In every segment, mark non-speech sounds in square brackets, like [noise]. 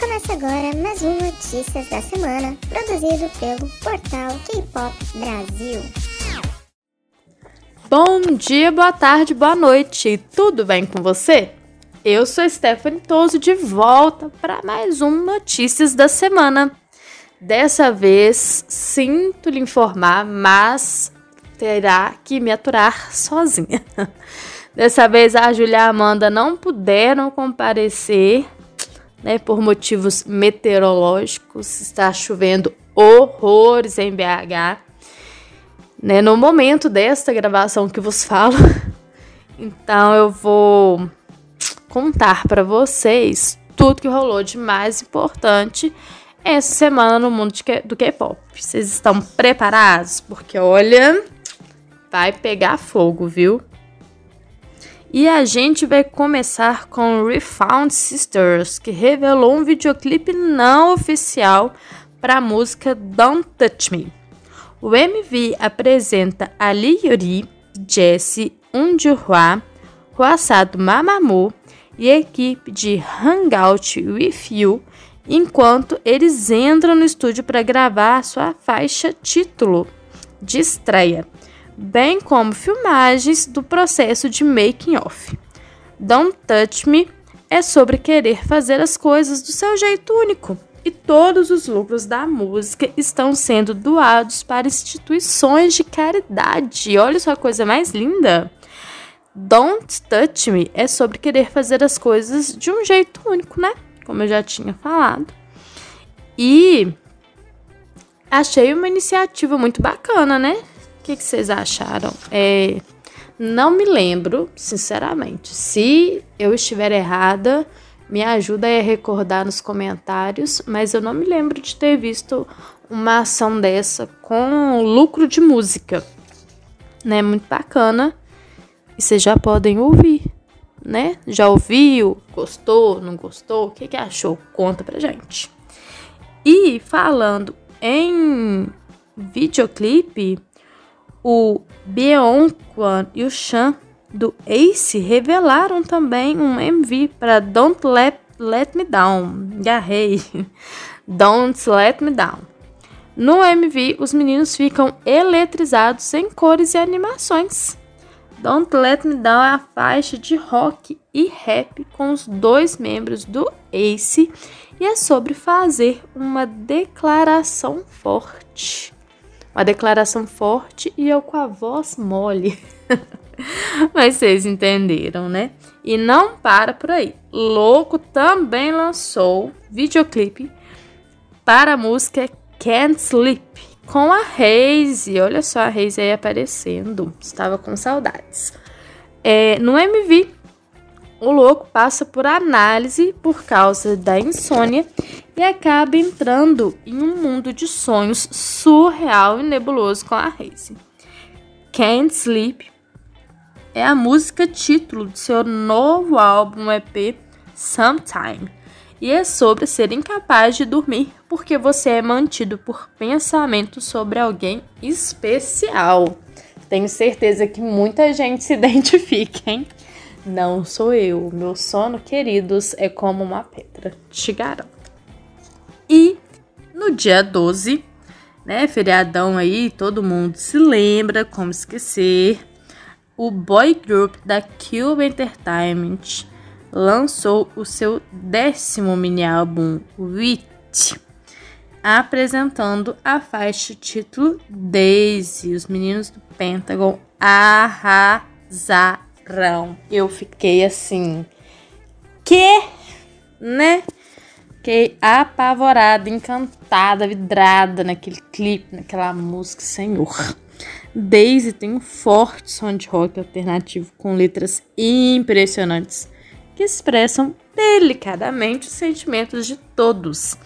começa agora mais um Notícias da Semana, produzido pelo portal K-Pop Brasil. Bom dia, boa tarde, boa noite. Tudo bem com você? Eu sou Stephanie Toso de volta para mais um Notícias da Semana. Dessa vez, sinto lhe informar, mas terá que me aturar sozinha. [laughs] Dessa vez, a Julia e a Amanda não puderam comparecer né, por motivos meteorológicos. Está chovendo horrores em BH. Né, no momento desta gravação que vos falo. [laughs] Então eu vou contar para vocês tudo que rolou de mais importante essa semana no mundo do K-pop. Vocês estão preparados? Porque olha, vai pegar fogo, viu? E a gente vai começar com Refound Sisters, que revelou um videoclipe não oficial para a música Don't Touch Me. O MV apresenta Ali Yuri, Jessie Unjuhua, Huasado Mamamoo e a equipe de Hangout With You, enquanto eles entram no estúdio para gravar sua faixa título de estreia bem como filmagens do processo de making off. Don't Touch Me é sobre querer fazer as coisas do seu jeito único, e todos os lucros da música estão sendo doados para instituições de caridade. Olha só a coisa mais linda. Don't Touch Me é sobre querer fazer as coisas de um jeito único, né? Como eu já tinha falado. E achei uma iniciativa muito bacana, né? Que, que vocês acharam? É, não me lembro, sinceramente. Se eu estiver errada, me ajuda a recordar nos comentários, mas eu não me lembro de ter visto uma ação dessa com lucro de música. Né? Muito bacana. E vocês já podem ouvir, né? Já ouviu? Gostou? Não gostou? O que, que achou? Conta pra gente. E falando em videoclipe, o Beon-Kwan e o Chan do Ace revelaram também um MV para Don't Let, Let Me Down. Garrei. [laughs] Don't Let Me Down. No MV, os meninos ficam eletrizados em cores e animações. Don't Let Me Down é a faixa de rock e rap com os dois membros do Ace e é sobre fazer uma declaração forte. Uma declaração forte e eu com a voz mole. [laughs] Mas vocês entenderam, né? E não para por aí. Louco também lançou videoclipe para a música Can't Sleep com a Haze. Olha só a Haze aí aparecendo. Estava com saudades. É, no MV, o louco passa por análise por causa da insônia e acaba entrando em um mundo de sonhos surreal e nebuloso com a Haze. Can't Sleep é a música título de seu novo álbum EP Sometime e é sobre ser incapaz de dormir porque você é mantido por pensamentos sobre alguém especial. Tenho certeza que muita gente se [laughs] identifica, hein? Não sou eu. Meu sono, queridos, é como uma pedra. Te garanto. E no dia 12, né, feriadão aí, todo mundo se lembra, como esquecer. O boy group da Cube Entertainment lançou o seu décimo mini álbum, Wit, apresentando a faixa título Daisy. Os meninos do Pentagon arrasaram eu fiquei assim, que, né? Fiquei apavorada, encantada, vidrada naquele clipe, naquela música, senhor. Daisy tem um forte som de rock alternativo com letras impressionantes que expressam delicadamente os sentimentos de todos.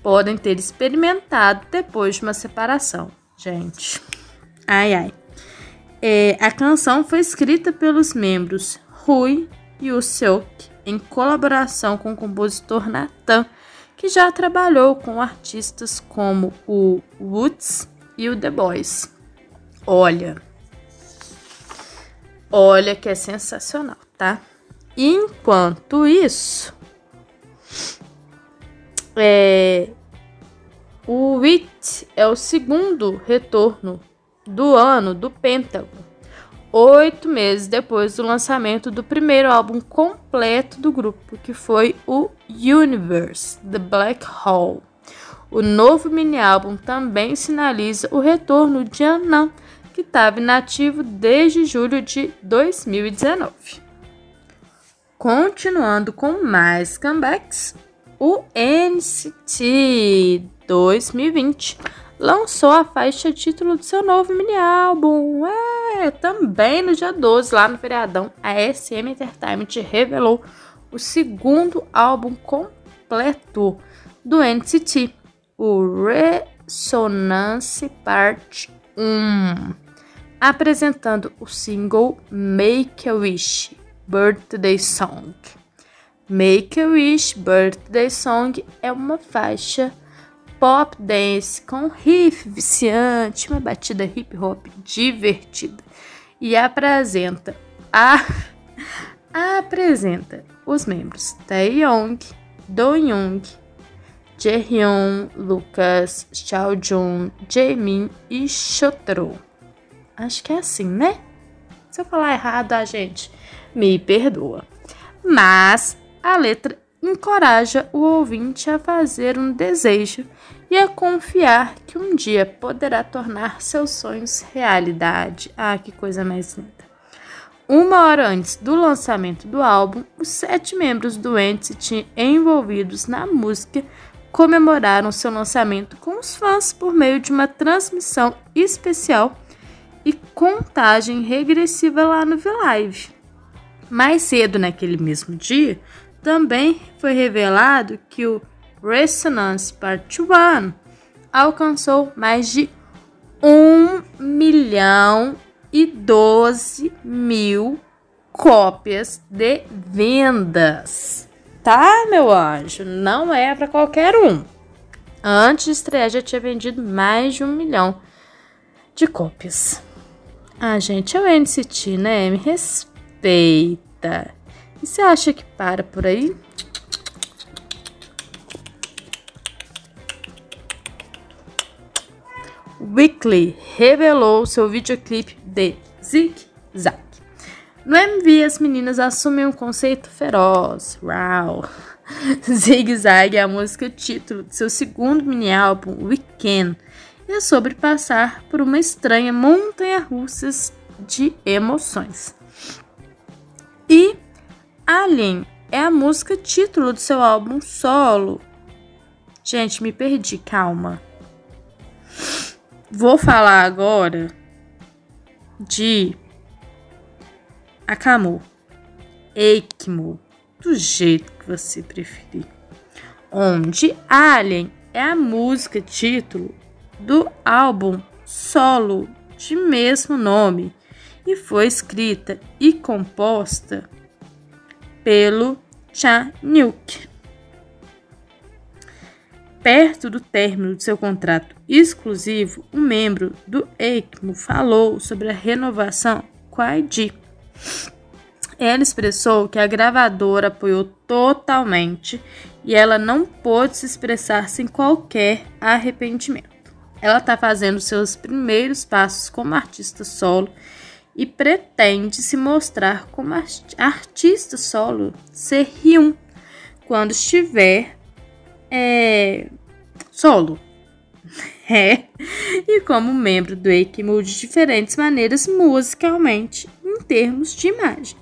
Podem ter experimentado depois de uma separação. Gente, ai ai. É, a canção foi escrita pelos membros Rui e o Seok em colaboração com o compositor Nathan, que já trabalhou com artistas como o Woods e o The Boys. Olha, olha que é sensacional, tá? Enquanto isso, É, o It é o segundo retorno do ano do Pentagon, oito meses depois do lançamento do primeiro álbum completo do grupo, que foi o Universe, The Black Hole. O novo mini álbum também sinaliza o retorno de Anam, que estava inativo desde julho de 2019. Continuando com mais comebacks, o NCT 2020 lançou a faixa título do seu novo mini álbum. É, também no dia 12, lá no feriadão, a SM Entertainment revelou o segundo álbum completo do NCT, o Resonance Part 1, apresentando o single Make a Wish Birthday Song. Make a Wish Birthday Song é uma faixa pop dance com riff viciante, uma batida hip hop divertida e apresenta a [laughs] apresenta os membros Taeyong, Do Young, Jaehyun, Lucas, Xiaojun, Jaemin e Shotaro. Acho que é assim, né? Se eu falar errado, a gente me perdoa. Mas a letra encoraja o ouvinte a fazer um desejo e a confiar que um dia poderá tornar seus sonhos realidade. Ah, que coisa mais linda! Uma hora antes do lançamento do álbum, os sete membros do Entity envolvidos na música comemoraram seu lançamento com os fãs por meio de uma transmissão especial e contagem regressiva lá no V-Live. Mais cedo naquele mesmo dia, também foi revelado que o Resonance Part 1 alcançou mais de 1 milhão e 12 mil cópias de vendas. Tá, meu anjo? Não é para qualquer um. Antes de estrear, já tinha vendido mais de um milhão de cópias. Ah, gente, é o NCT, né? Me respeita. E você acha que para por aí? Weekly revelou seu videoclipe de Zig Zag. No MV, as meninas assumem um conceito feroz. Uau! [laughs] Zig Zag é a música título de seu segundo mini álbum, Weekend, e é sobre passar por uma estranha montanha russa de emoções. E Alien é a música título do seu álbum solo. Gente, me perdi, calma. Vou falar agora de Akamo, Eikmo, do jeito que você preferir. Onde Alien é a música título do álbum solo de mesmo nome e foi escrita e composta pelo Chanuk. Perto do término de seu contrato exclusivo, um membro do ECMO falou sobre a renovação com. Ela expressou que a gravadora apoiou totalmente e ela não pôde se expressar sem qualquer arrependimento. Ela está fazendo seus primeiros passos como artista solo e pretende se mostrar como artista solo ser Hyun quando estiver é, solo. [laughs] É, e como membro do Eikimo de diferentes maneiras musicalmente em termos de imagem.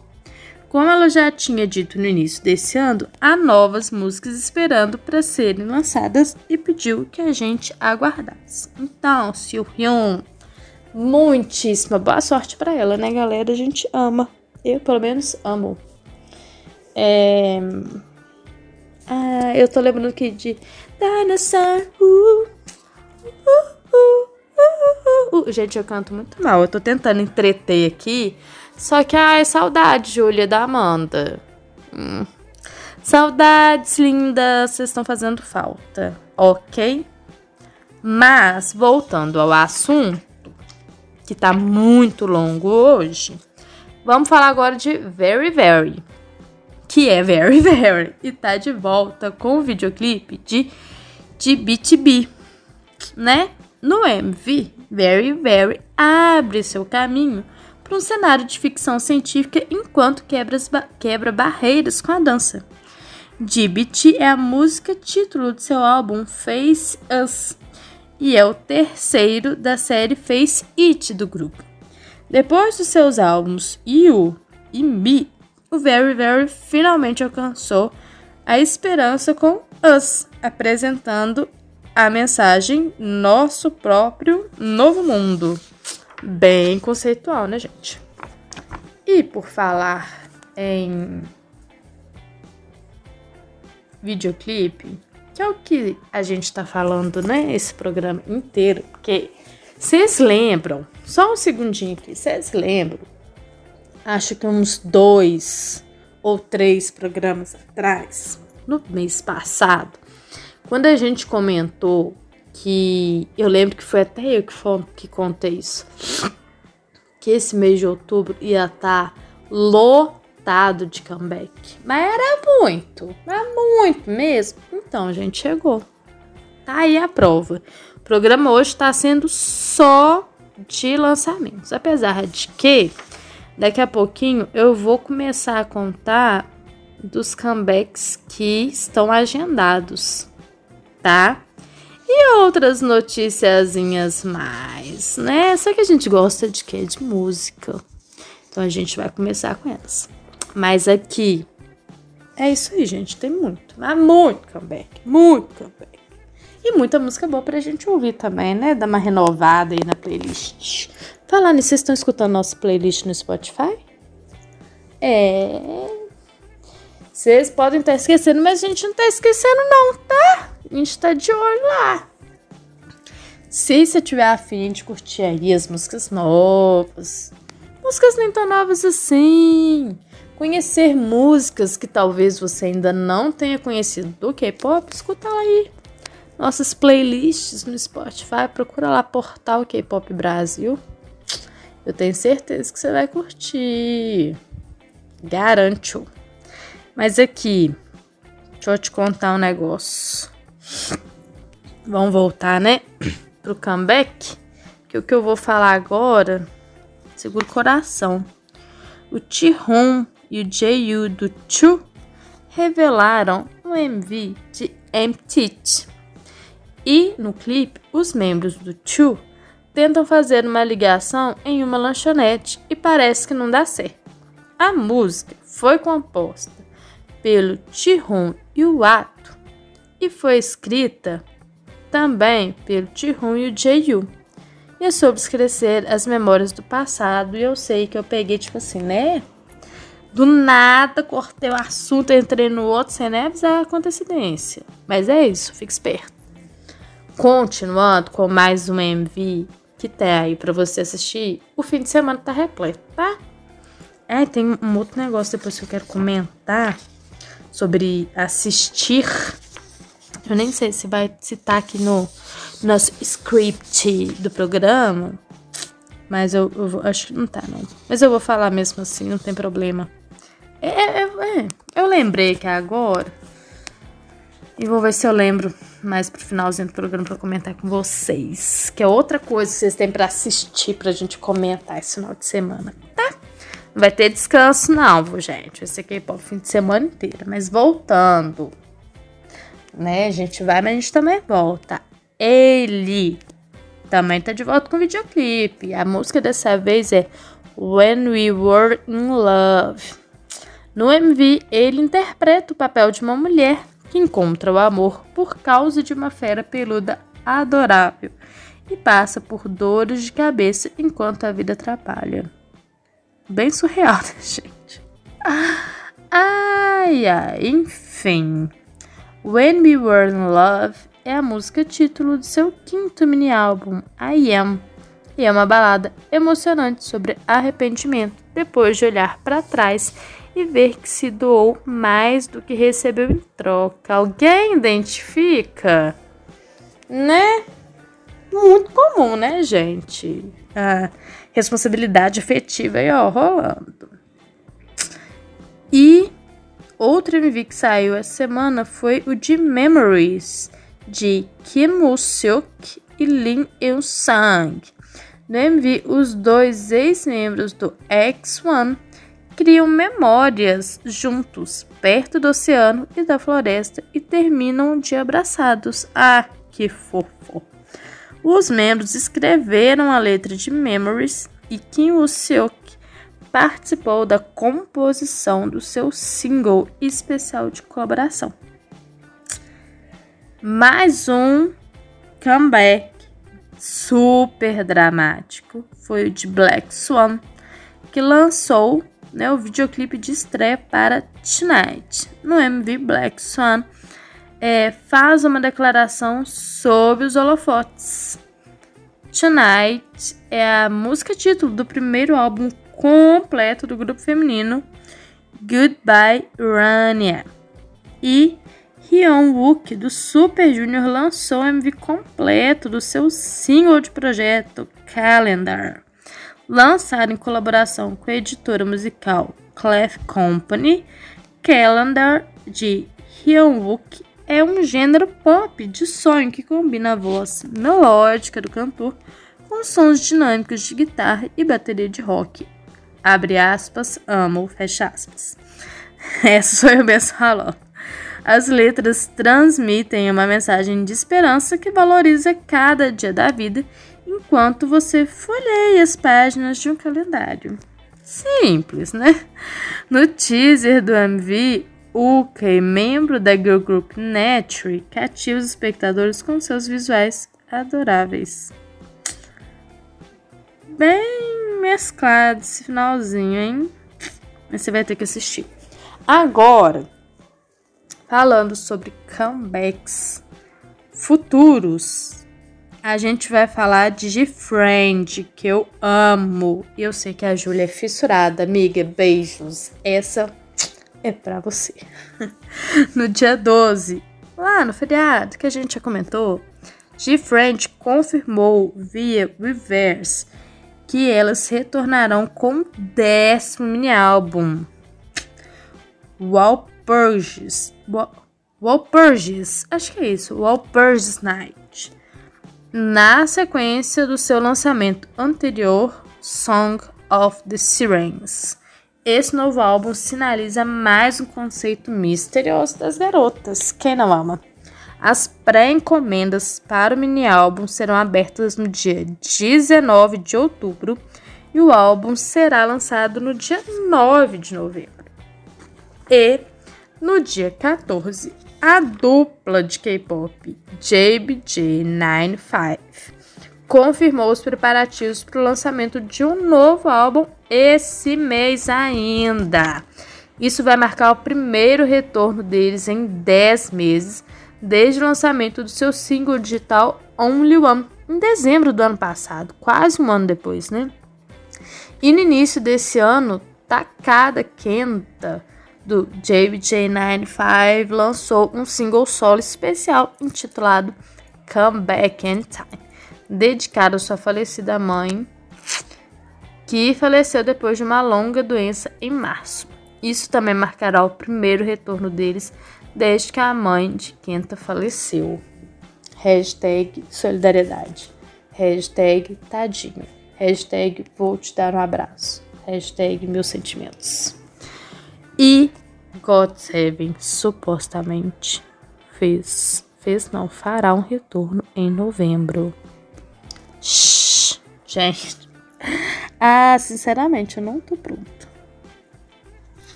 Como ela já tinha dito no início desse ano, há novas músicas esperando para serem lançadas e pediu que a gente aguardasse. Então, se o Hyun muitíssima boa sorte para ela, né, galera? A gente ama. Eu, pelo menos, amo. É... Ah, eu tô lembrando aqui de Dinosaur. Uh, uh, uh, Gente, eu canto muito mal. Eu tô tentando entreter aqui. Só que, ai, saudade, Júlia, da Amanda. Hum. Saudades, lindas. Vocês estão fazendo falta, ok? Mas, voltando ao assunto que tá muito longo hoje, vamos falar agora de Very Very, que é Very [laughs] Very, e tá de volta com o videoclipe de, de BTB, né? No MV, Very Very abre seu caminho para um cenário de ficção científica enquanto quebra, quebra barreiras com a dança. DBT é a música título de seu álbum Face Us e é o terceiro da série Face It do grupo. Depois dos seus álbuns You e Me, o Very Very finalmente alcançou a esperança com Us, apresentando a mensagem Nosso próprio novo mundo. Bem conceitual, né, gente? E por falar em videoclipe, que é o que a gente tá falando, né? Esse programa inteiro, porque vocês lembram, só um segundinho aqui, vocês lembram? Acho que uns dois ou três programas atrás, no mês passado, quando a gente comentou que eu lembro que foi até eu que, foi, que contei isso, que esse mês de outubro ia estar tá lotado de comeback. Mas era muito, mas muito mesmo. Então, a gente chegou. Tá aí a prova. O programa hoje está sendo só de lançamentos. Apesar de que daqui a pouquinho eu vou começar a contar dos comebacks que estão agendados, tá? E outras noticiazinhas mais, né? Só que a gente gosta de quê? De música. Então a gente vai começar com elas. Mas aqui é isso aí, gente. Tem muito, mas muito comeback, muito comeback. E muita música boa pra gente ouvir também, né? Dar uma renovada aí na playlist. Falando, vocês estão escutando nossa playlist no Spotify? É. Vocês podem estar esquecendo, mas a gente não tá esquecendo, não, tá? A gente tá de olho lá. Se você tiver afim de curtir aí as músicas novas, músicas nem tão novas assim, conhecer músicas que talvez você ainda não tenha conhecido do K-pop, escuta lá aí. Nossas playlists no Spotify, procura lá Portal K-pop Brasil. Eu tenho certeza que você vai curtir. Garanto. Mas aqui, deixa eu te contar um negócio. Vamos voltar, né? Pro comeback. Que o que eu vou falar agora, segura o coração. O T-Home e o J.U. do Chu revelaram um MV de Empty. E no clipe, os membros do Chu tentam fazer uma ligação em uma lanchonete e parece que não dá certo. A música foi composta pelo Chihun e o Ato e foi escrita também pelo Chihun e o Jaeyu. E é sobre esquecer as memórias do passado e eu sei que eu peguei tipo assim, né? Do nada cortei o assunto, entrei no outro sem nem avisar a coincidência. Mas é isso, fique esperto. Continuando com mais um MV que tem aí para você assistir, o fim de semana tá repleto, tá? É, tem um outro negócio depois que eu quero comentar sobre assistir. Eu nem sei se vai citar aqui no nosso script do programa. Mas eu, eu acho que não tá, não. Mas eu vou falar mesmo assim, não tem problema. É, é, é, eu lembrei que é agora. E vou ver se eu lembro mais pro finalzinho do programa pra comentar com vocês. Que é outra coisa que vocês têm para assistir pra gente comentar esse final de semana, tá? Não vai ter descanso, não, gente. Vai ser K-pop fim de semana inteira. Mas voltando, né? A gente vai, mas a gente também volta. Ele também tá de volta com videoclipe. A música dessa vez é When We Were in Love. No MV, ele interpreta o papel de uma mulher que encontra o amor por causa de uma fera peluda adorável e passa por dores de cabeça enquanto a vida atrapalha. Bem surreal, né, [laughs] gente? Ai, ai, enfim. When We Were in Love é a música título de seu quinto mini álbum, I Am, e é uma balada emocionante sobre arrependimento depois de olhar para trás e ver que se doou mais do que recebeu em troca. Alguém identifica? Né? Muito comum, né, gente? A responsabilidade afetiva aí, ó, rolando. E outro MV que saiu essa semana foi o de Memories, de Kim Woo-seok e Lim Eun-sang. No MV, os dois ex-membros do X1 criam memórias juntos, perto do oceano e da floresta, e terminam de abraçados. Ah, que fofo! Os membros escreveram a letra de Memories e Kim Woo-seok participou da composição do seu single especial de colaboração. Mais um comeback super dramático foi o de Black Swan, que lançou né, o videoclipe de estreia para Tonight. No MV Black Swan, é, faz uma declaração sobre os holofotes. Tonight é a música título do primeiro álbum completo do grupo feminino Goodbye Rania. E Hyun Wook do Super Junior lançou o MV completo do seu single de projeto Calendar, lançado em colaboração com a editora musical Clef Company. Calendar de Hyun Wook é um gênero pop de sonho que combina a voz melódica do cantor com sons dinâmicos de guitarra e bateria de rock abre aspas, amo, fecha aspas. [laughs] Essa eu mesmo falando. As letras transmitem uma mensagem de esperança que valoriza cada dia da vida enquanto você folheia as páginas de um calendário. Simples, né? No teaser do MV, Uka, membro da girl group Nature, cativa os espectadores com seus visuais adoráveis. Bem mesclado esse finalzinho, hein? Mas você vai ter que assistir. Agora, falando sobre comebacks futuros, a gente vai falar de G-Friend, que eu amo. E eu sei que a Júlia é fissurada, amiga. Beijos. Essa é pra você. [laughs] no dia 12, lá no feriado que a gente já comentou, G-Friend confirmou via Reverse que elas retornarão com o décimo mini álbum, Walpurgis. Walpurgis, acho que é isso, Walpurgis Night. Na sequência do seu lançamento anterior, Song of the Sirens. Esse novo álbum sinaliza mais um conceito misterioso das garotas. Quem não ama? As pré-encomendas para o mini álbum serão abertas no dia 19 de outubro e o álbum será lançado no dia 9 de novembro. E no dia 14, a dupla de K-pop JBJ95 confirmou os preparativos para o lançamento de um novo álbum esse mês ainda. Isso vai marcar o primeiro retorno deles em 10 meses desde o lançamento do seu single digital Only One em dezembro do ano passado, quase um ano depois, né? E no início desse ano, Takada Kenta do JBJ95 lançou um single solo especial intitulado Come Back Anytime, dedicado à sua falecida mãe, que faleceu depois de uma longa doença em março. Isso também marcará o primeiro retorno deles desde que a mãe de Kenta faleceu. Hashtag solidariedade. Hashtag tadinho. Hashtag vou te dar um abraço. Hashtag meus sentimentos. E God Seven supostamente fez, fez não, fará um retorno em novembro. Shhh, gente. Ah, sinceramente, eu não tô pronta.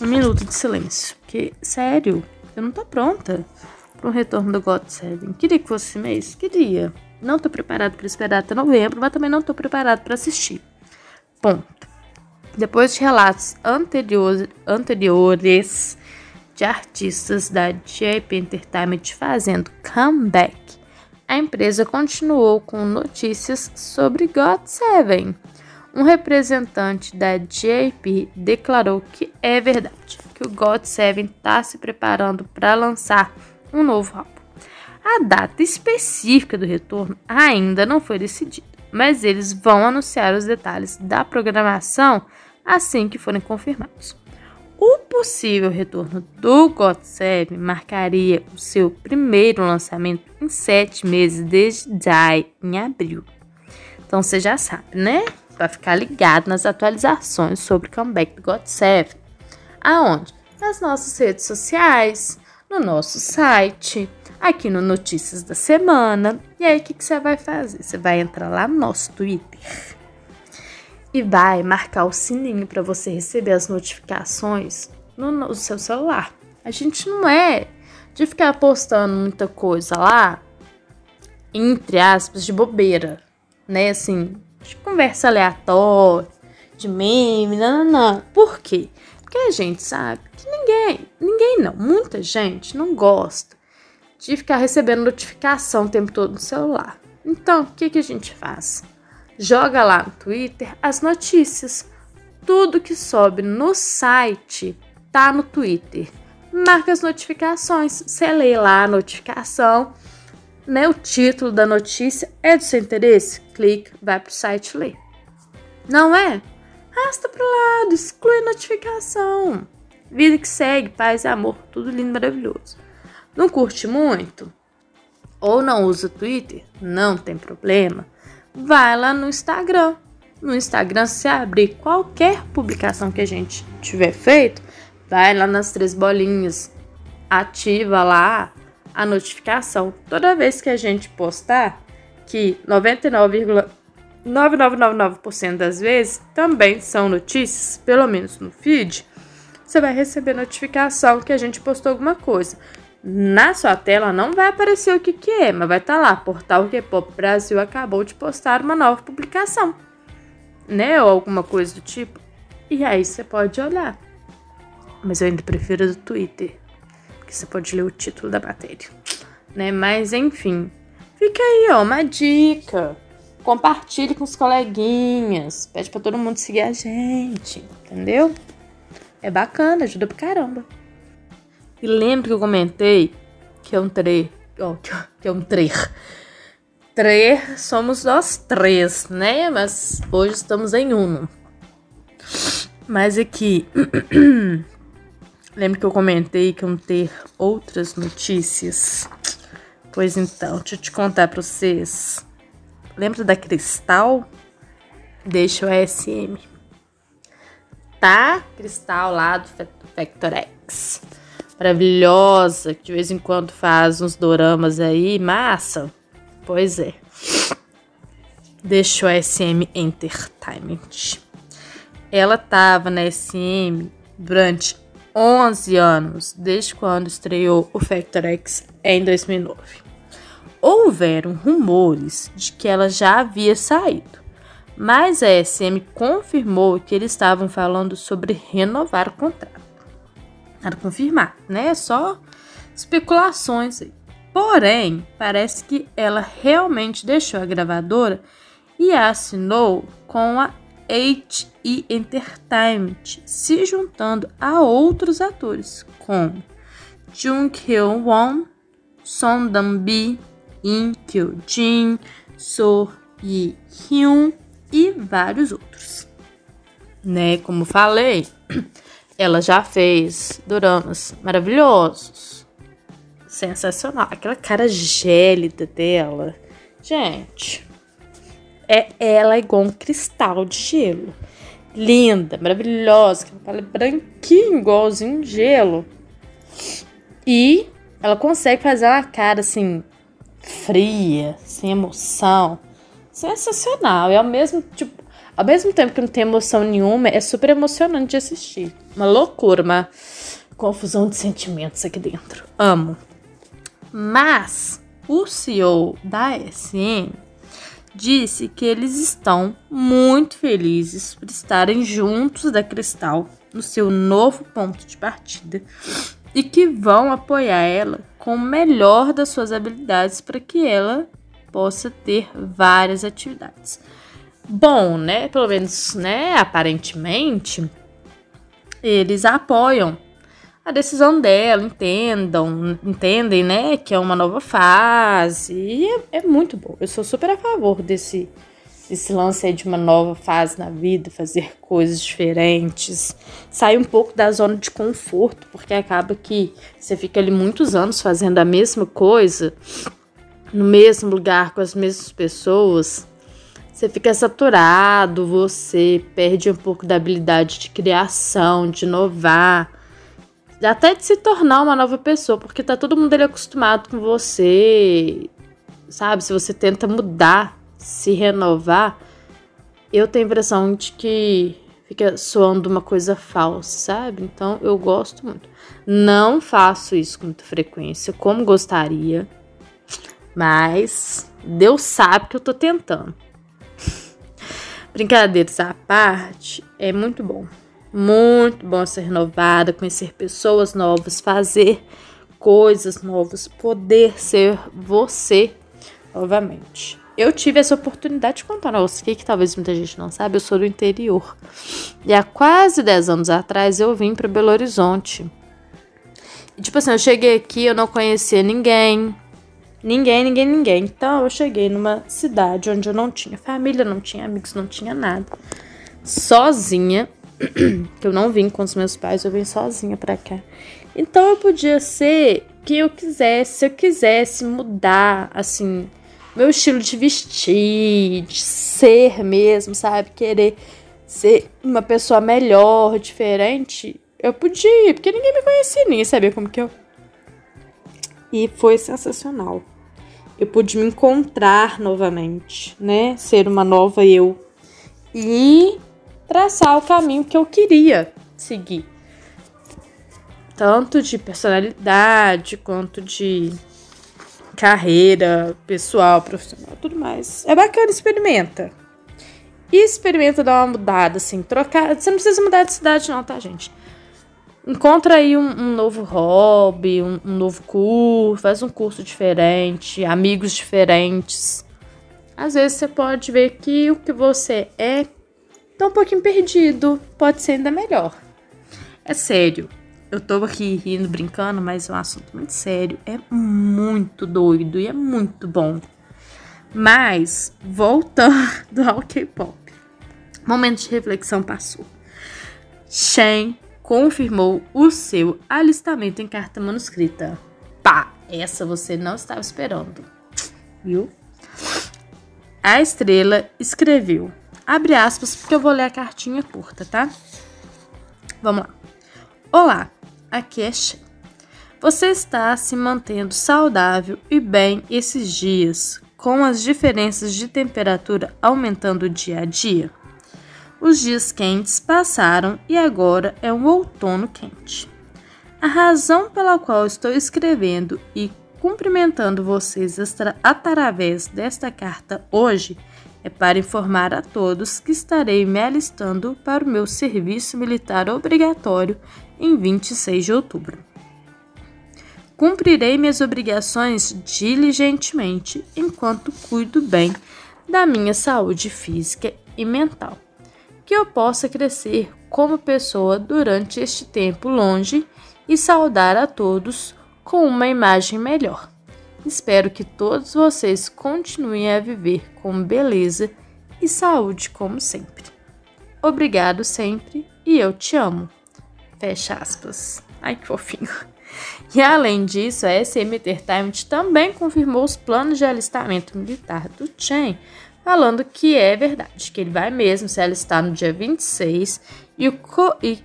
Um minuto de silêncio. Porque, sério, eu não tô pronta para o retorno do God Seven. Queria que fosse esse mês? Queria. Não tô preparado para esperar até novembro, mas também não tô preparado para assistir. Ponto. Depois de relatos anteriores, de artistas da JP Entertainment fazendo comeback, a empresa continuou com notícias sobre God Seven. Um representante da JP declarou que é verdade que o God Seven está se preparando para lançar um novo álbum. A data específica do retorno ainda não foi decidida, mas eles vão anunciar os detalhes da programação assim que forem confirmados. o possível retorno do GOT7 marcaria o seu primeiro lançamento em sete meses desde DAI, em abril. Então você já sabe, né? Para ficar ligado nas atualizações sobre o comeback do GOT7. Aonde? Nas nossas redes sociais, no nosso site, aqui no Notícias da Semana. E aí, o que, que você vai fazer? Você vai entrar lá no nosso Twitter e vai marcar o sininho para você receber as notificações no, no, seu celular. A gente não é de ficar postando muita coisa lá, entre aspas, de bobeira, né? Assim, de conversa aleatória, de meme, não, não, não. Por quê? Porque a gente sabe que ninguém, ninguém não, muita gente não gosta de ficar recebendo notificação o tempo todo no celular. Então, o que, que a gente faz? Joga lá no Twitter as notícias. Tudo que sobe no site tá no Twitter. Marca as notificações. Você lê lá a notificação, né? O título da notícia é do seu interesse? Clica, vai pro site ler. Não é? Rasta pro lado, exclui a notificação. Vida que segue, paz e amor, tudo lindo maravilhoso. Não curte muito? Ou não usa Twitter? Não tem problema. Vai lá no Instagram. No Instagram, se abrir qualquer publicação que a gente tiver feito, vai lá nas três bolinhas, ativa lá a notificação. Toda vez que a gente postar, que 99,9999% das vezes também são notícias, pelo menos no feed, você vai receber notificação que a gente postou alguma coisa. Na sua tela não vai aparecer o que, que é, mas vai estar tá lá, Portal K-Pop Brasil acabou de postar uma nova publicação, né? Ou alguma coisa do tipo. E aí você pode olhar. Mas eu ainda prefiro do Twitter, porque você pode ler o título da matéria, né? Mas enfim, fica aí, ó, uma dica. Compartilhe com os coleguinhas, pede para todo mundo seguir a gente, entendeu? É bacana, ajuda pra caramba. E lembra que eu comentei que é um tre. Oh, que é um trer. Tre somos nós três, né? Mas hoje estamos em um. Mas aqui. [clears throat] lembra que eu comentei que iam ter outras notícias? Pois então, deixa eu te contar pra vocês. Lembra da Cristal? Deixa o SM. Tá? Cristal lá do Factorex maravilhosa, que de vez em quando faz uns doramas aí, massa. Pois é. Deixou a SM Entertainment. Ela tava na SM durante 11 anos, desde quando estreou o Factor X em 2009. Houveram rumores de que ela já havia saído, mas a SM confirmou que eles estavam falando sobre renovar o contrato. Nada confirmado, né? Só especulações. Porém, parece que ela realmente deixou a gravadora e assinou com a HE Entertainment, se juntando a outros atores como Jung Hyo Won, Son Dam-bi, In Kyo Jin, So Yi Hyun e vários outros. Né, como falei, ela já fez doramas maravilhosos. Sensacional. Aquela cara gélida dela. Gente, é ela igual um cristal de gelo. Linda, maravilhosa. Ela é branquinho, igualzinho gelo. E ela consegue fazer uma cara assim, fria, sem emoção. Sensacional. É o mesmo tipo ao mesmo tempo que não tem emoção nenhuma, é super emocionante de assistir. Uma loucura, uma confusão de sentimentos aqui dentro. Amo. Mas o CEO da SM disse que eles estão muito felizes por estarem juntos da Cristal no seu novo ponto de partida e que vão apoiar ela com o melhor das suas habilidades para que ela possa ter várias atividades bom, né? Pelo menos, né? Aparentemente, eles apoiam a decisão dela, entendam, entendem, né? Que é uma nova fase. E é, é muito bom. Eu sou super a favor desse, esse lance aí de uma nova fase na vida, fazer coisas diferentes, sair um pouco da zona de conforto, porque acaba que você fica ali muitos anos fazendo a mesma coisa, no mesmo lugar, com as mesmas pessoas, você fica saturado, você perde um pouco da habilidade de criação, de inovar, até de se tornar uma nova pessoa, porque tá todo mundo ali acostumado com você, sabe? Se você tenta mudar, se renovar, eu tenho a impressão de que fica soando uma coisa falsa, sabe? Então eu gosto muito. Não faço isso com muita frequência, como gostaria, mas Deus sabe que eu tô tentando. Brincadeiras à parte, é muito bom. Muito bom ser renovada, conhecer pessoas novas, fazer coisas novas, poder ser você novamente. Eu tive essa oportunidade de contar pra você que talvez muita gente não sabe, eu sou do interior. E há quase 10 anos atrás eu vim para Belo Horizonte. E, tipo assim, eu cheguei aqui, eu não conhecia ninguém. Ninguém, ninguém, ninguém. Então eu cheguei numa cidade onde eu não tinha família, não tinha amigos, não tinha nada. Sozinha. [clears throat] que eu não vim com os meus pais, eu vim sozinha pra cá. Então eu podia ser quem eu quisesse, se eu quisesse mudar, assim, meu estilo de vestir, de ser mesmo, sabe? Querer ser uma pessoa melhor, diferente, eu podia, porque ninguém me conhecia, ninguém sabia como que eu. E foi sensacional. Eu pude me encontrar novamente, né? Ser uma nova eu. E traçar o caminho que eu queria seguir. Tanto de personalidade quanto de carreira pessoal, profissional, tudo mais. É bacana, experimenta. E experimenta dar uma mudada, assim, trocar. Você não precisa mudar de cidade, não, tá, gente? Encontra aí um, um novo hobby, um, um, novo curso, faz um curso diferente, amigos diferentes. Às vezes você pode ver que o que você é tá um pouquinho perdido, pode ser ainda melhor. É sério, eu tô aqui rindo, brincando, mas é um assunto muito sério. É muito doido e é muito bom. Mas, voltando [laughs] ao K-pop. Momento de reflexão passou. Shen confirmou o seu alistamento em carta manuscrita. Pá, essa você não estava esperando. Viu? A estrela escreveu. Abre aspas, porque eu vou ler a cartinha curta, tá? Vamos lá. Olá, aqui é Shen. Você está se mantendo saudável e bem esses dias, com as diferenças de temperatura aumentando dia a dia? Os dias quentes passaram e agora é um outono quente. A razão pela qual estou escrevendo e cumprimentando vocês através desta carta hoje é para informar a todos que estarei me alistando para o meu serviço militar obrigatório em 26 de outubro. Cumprirei minhas obrigações diligentemente enquanto cuido bem da minha saúde física e mental. Que eu possa crescer como pessoa durante este tempo longe e saudar a todos com uma imagem melhor. Espero que todos vocês continuem a viver com beleza e saúde como sempre. Obrigado sempre e eu te amo. Fecha aspas. Ai, que fofinho. E além disso, a SM Entertainment também confirmou os planos de alistamento militar do Chen, falando que é verdade, que ele vai mesmo se alistar no dia 26 e, o co e...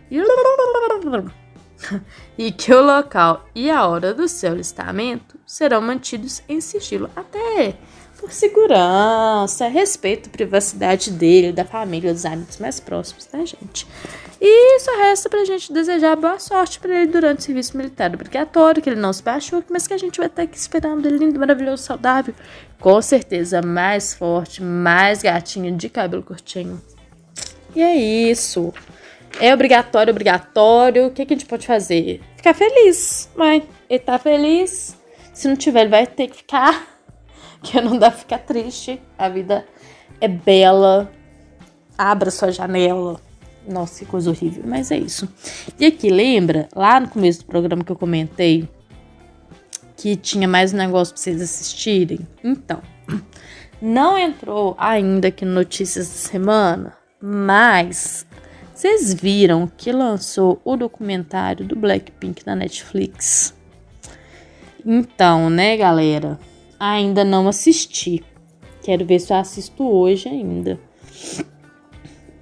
[laughs] e que o local e a hora do seu alistamento serão mantidos em sigilo até por segurança, respeito privacidade dele, da família, dos amigos mais próximos, tá, gente? E só resta pra gente desejar boa sorte para ele durante o serviço militar obrigatório, que ele não se machuque, mas que a gente vai estar aqui esperando ele lindo, maravilhoso, saudável. Com certeza mais forte, mais gatinho de cabelo curtinho. E é isso. É obrigatório, obrigatório. O que, que a gente pode fazer? Ficar feliz. Mãe, ele tá feliz. Se não tiver, ele vai ter que ficar. Que não dá pra ficar triste. A vida é bela. Abra sua janela nossa, que coisa horrível, mas é isso. E aqui, lembra, lá no começo do programa que eu comentei que tinha mais um negócio pra vocês assistirem? Então, Não entrou ainda aqui no Notícias da Semana, mas vocês viram que lançou o documentário do Blackpink na Netflix? Então, né, galera? Ainda não assisti. Quero ver se eu assisto hoje ainda.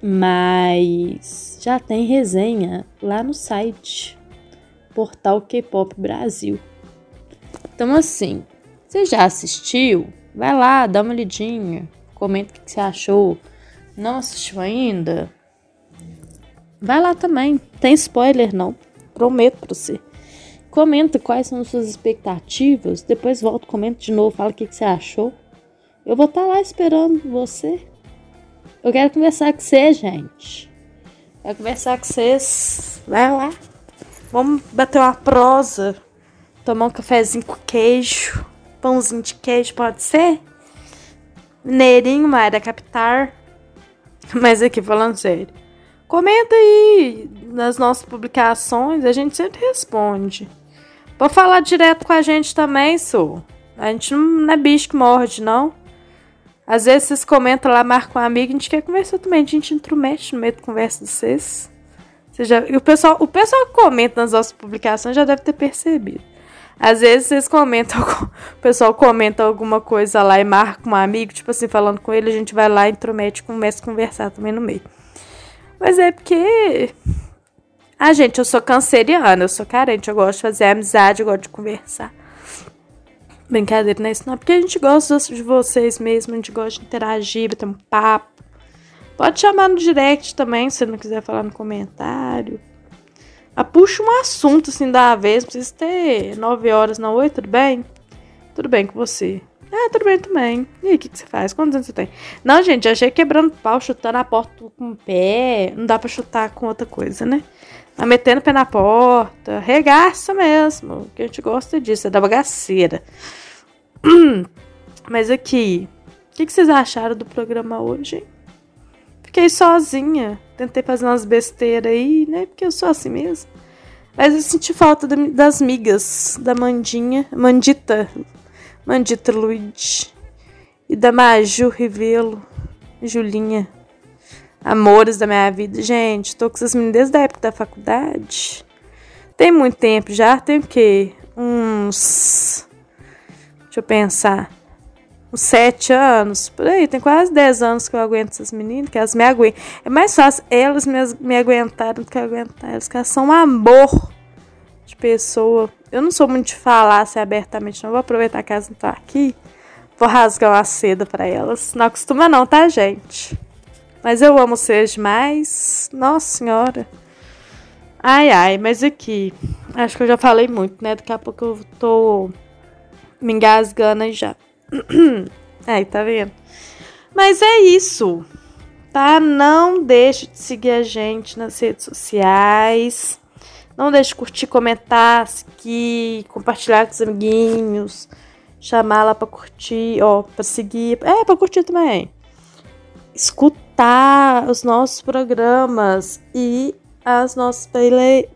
Mas já tem resenha lá no site Portal K-Pop Brasil. Então, assim, você já assistiu? Vai lá, dá uma lidinha, comenta o que você achou. Não assistiu ainda? Vai lá também. Tem spoiler não? Prometo pra você. Comenta quais são as suas expectativas. Depois volta, comenta de novo, fala o que você achou. Eu vou estar tá lá esperando você. Eu quero conversar com você, gente. Quero conversar com vocês. Vai lá. Vamos bater uma prosa. Tomar um cafezinho com queijo pãozinho de queijo, pode ser? Mineirinho, Mayra Capitar. Mas aqui, falando sério. Comenta aí nas nossas publicações, a gente sempre responde. Pode falar direto com a gente também, sou. A gente não é bicho que morde, não. Às vezes vocês comentam lá, marcam um amigo, a gente quer conversar também, a gente intromete no meio da conversa de vocês. Você já, o, pessoal, o pessoal que comenta nas nossas publicações já deve ter percebido. Às vezes vocês comentam, [laughs] o pessoal comenta alguma coisa lá e marca um amigo, tipo assim, falando com ele, a gente vai lá, intromete, começa a conversar também no meio. Mas é porque. Ah, gente, eu sou canceriana, eu sou carente, eu gosto de fazer amizade, eu gosto de conversar. Brincadeira, não é isso não, porque a gente gosta de vocês mesmo, a gente gosta de interagir, bater um papo. Pode chamar no direct também, se não quiser falar no comentário. Ah, puxa um assunto assim da vez, não precisa ter nove horas, não. Oi, tudo bem? Tudo bem com você? Ah, tudo bem também. E aí, o que, que você faz? Quantos anos você tem? Não, gente, achei quebrando pau, chutando a porta com o pé. Não dá pra chutar com outra coisa, né? Tá metendo o pé na porta. Regaça mesmo. Que a gente gosta disso, é da bagaceira. [clears throat] Mas aqui, o que, que vocês acharam do programa hoje? Fiquei sozinha. Tentei fazer umas besteiras aí, né? Porque eu sou assim mesmo. Mas eu senti falta das migas da Mandinha, Mandita, Mandita Luigi. E da Maju Rivelo, Julinha. Amores da minha vida. Gente, tô com essas meninas desde a época da faculdade. Tem muito tempo já. Tem o quê? Uns. Deixa eu pensar uns sete anos, por aí, tem quase dez anos que eu aguento essas meninas, que elas me aguentam. É mais fácil elas me, me aguentarem do que aguentar elas, que elas são um amor de pessoa. Eu não sou muito de falar assim abertamente, não. Vou aproveitar que elas não estão aqui. Vou rasgar uma seda para elas. Não acostuma não, tá, gente? Mas eu amo vocês demais. Nossa senhora. Ai, ai, mas aqui. Acho que eu já falei muito, né? Daqui a pouco eu tô me engasgando aí já. [clears throat] Aí, tá vendo? Mas é isso, tá? Não deixe de seguir a gente nas redes sociais. Não deixe de curtir, comentar, seguir, compartilhar com os amiguinhos, chamar lá pra curtir, ó, pra seguir. É, pra curtir também. Escutar os nossos programas e as nossas play...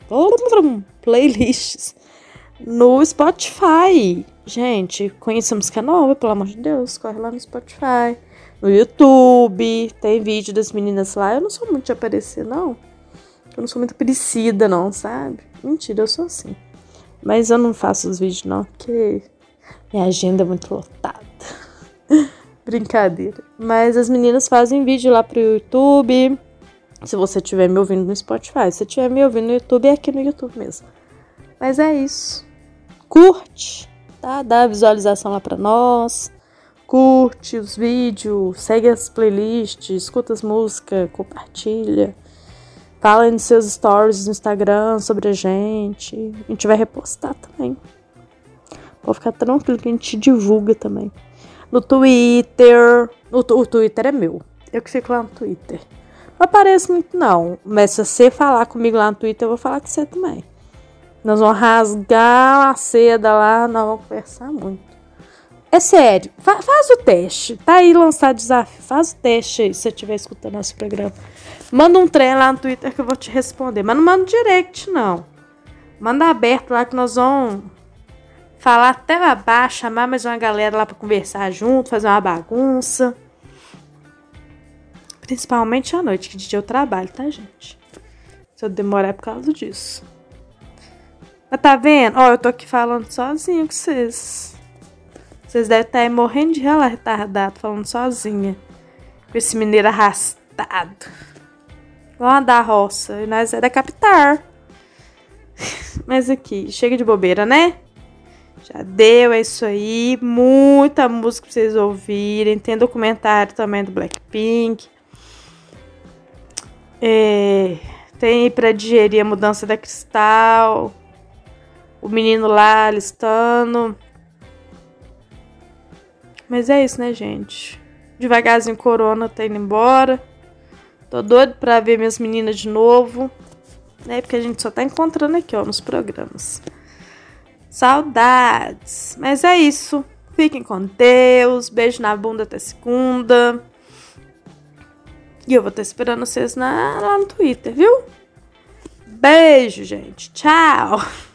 playlists no Spotify. Gente, conheça música nova, pelo amor de Deus, corre lá no Spotify, no YouTube, tem vídeo das meninas lá. Eu não sou muito de aparecer, não. Eu não sou muito parecida, não, sabe? Mentira, eu sou assim. Mas eu não faço os vídeos, não, porque minha agenda é muito lotada. [laughs] Brincadeira. Mas as meninas fazem vídeo lá pro YouTube. Se você estiver me ouvindo no Spotify, se você estiver me ouvindo no YouTube, é aqui no YouTube mesmo. Mas é isso. Curte, tá? Dá visualização lá para nós. Curte os vídeos, segue as playlists, escuta as músicas, compartilha. Fala nos seus stories no Instagram sobre a gente. A gente vai repostar também. Pode ficar tranquilo que a gente divulga também. No Twitter. O, Twitter é meu. Eu que fico lá no Twitter. Não apareço muito, não. Mas se você falar comigo lá no Twitter, eu vou falar com você também. Nós vamos rasgar a seda lá, nós vamos conversar muito. É sério, fa faz o teste. Tá aí lançado desafio. Faz o teste aí, se você estiver escutando nosso programa. Manda um trem lá no Twitter que eu vou te responder. Mas não manda direct, não. Manda aberto lá que nós vamos falar até abaixo, chamar mais uma galera lá para conversar junto, fazer uma bagunça. Principalmente à noite, que de dia eu trabalho, tá, gente? Se eu demorar é por causa disso. Mas tá vendo? Ó, eu tô aqui falando sozinho com vocês. Vocês devem estar aí morrendo de rela retardado falando sozinha. Com esse mineiro arrastado. Lá da roça. E nós é da capital. [laughs] Mas aqui, chega de bobeira, né? Já deu, é isso aí. Muita música pra vocês ouvirem. Tem documentário também do Blackpink. É, tem para digerir a mudança da cristal. O menino lá listando. Mas é isso, né, gente? Devagarzinho, Corona tá indo embora. Tô doido pra ver minhas meninas de novo. Né? Porque a gente só tá encontrando aqui, ó, nos programas. Saudades. Mas é isso. Fiquem com Deus. Beijo na bunda até segunda. E eu vou estar esperando vocês na, lá no Twitter, viu? Beijo, gente. Tchau. [laughs]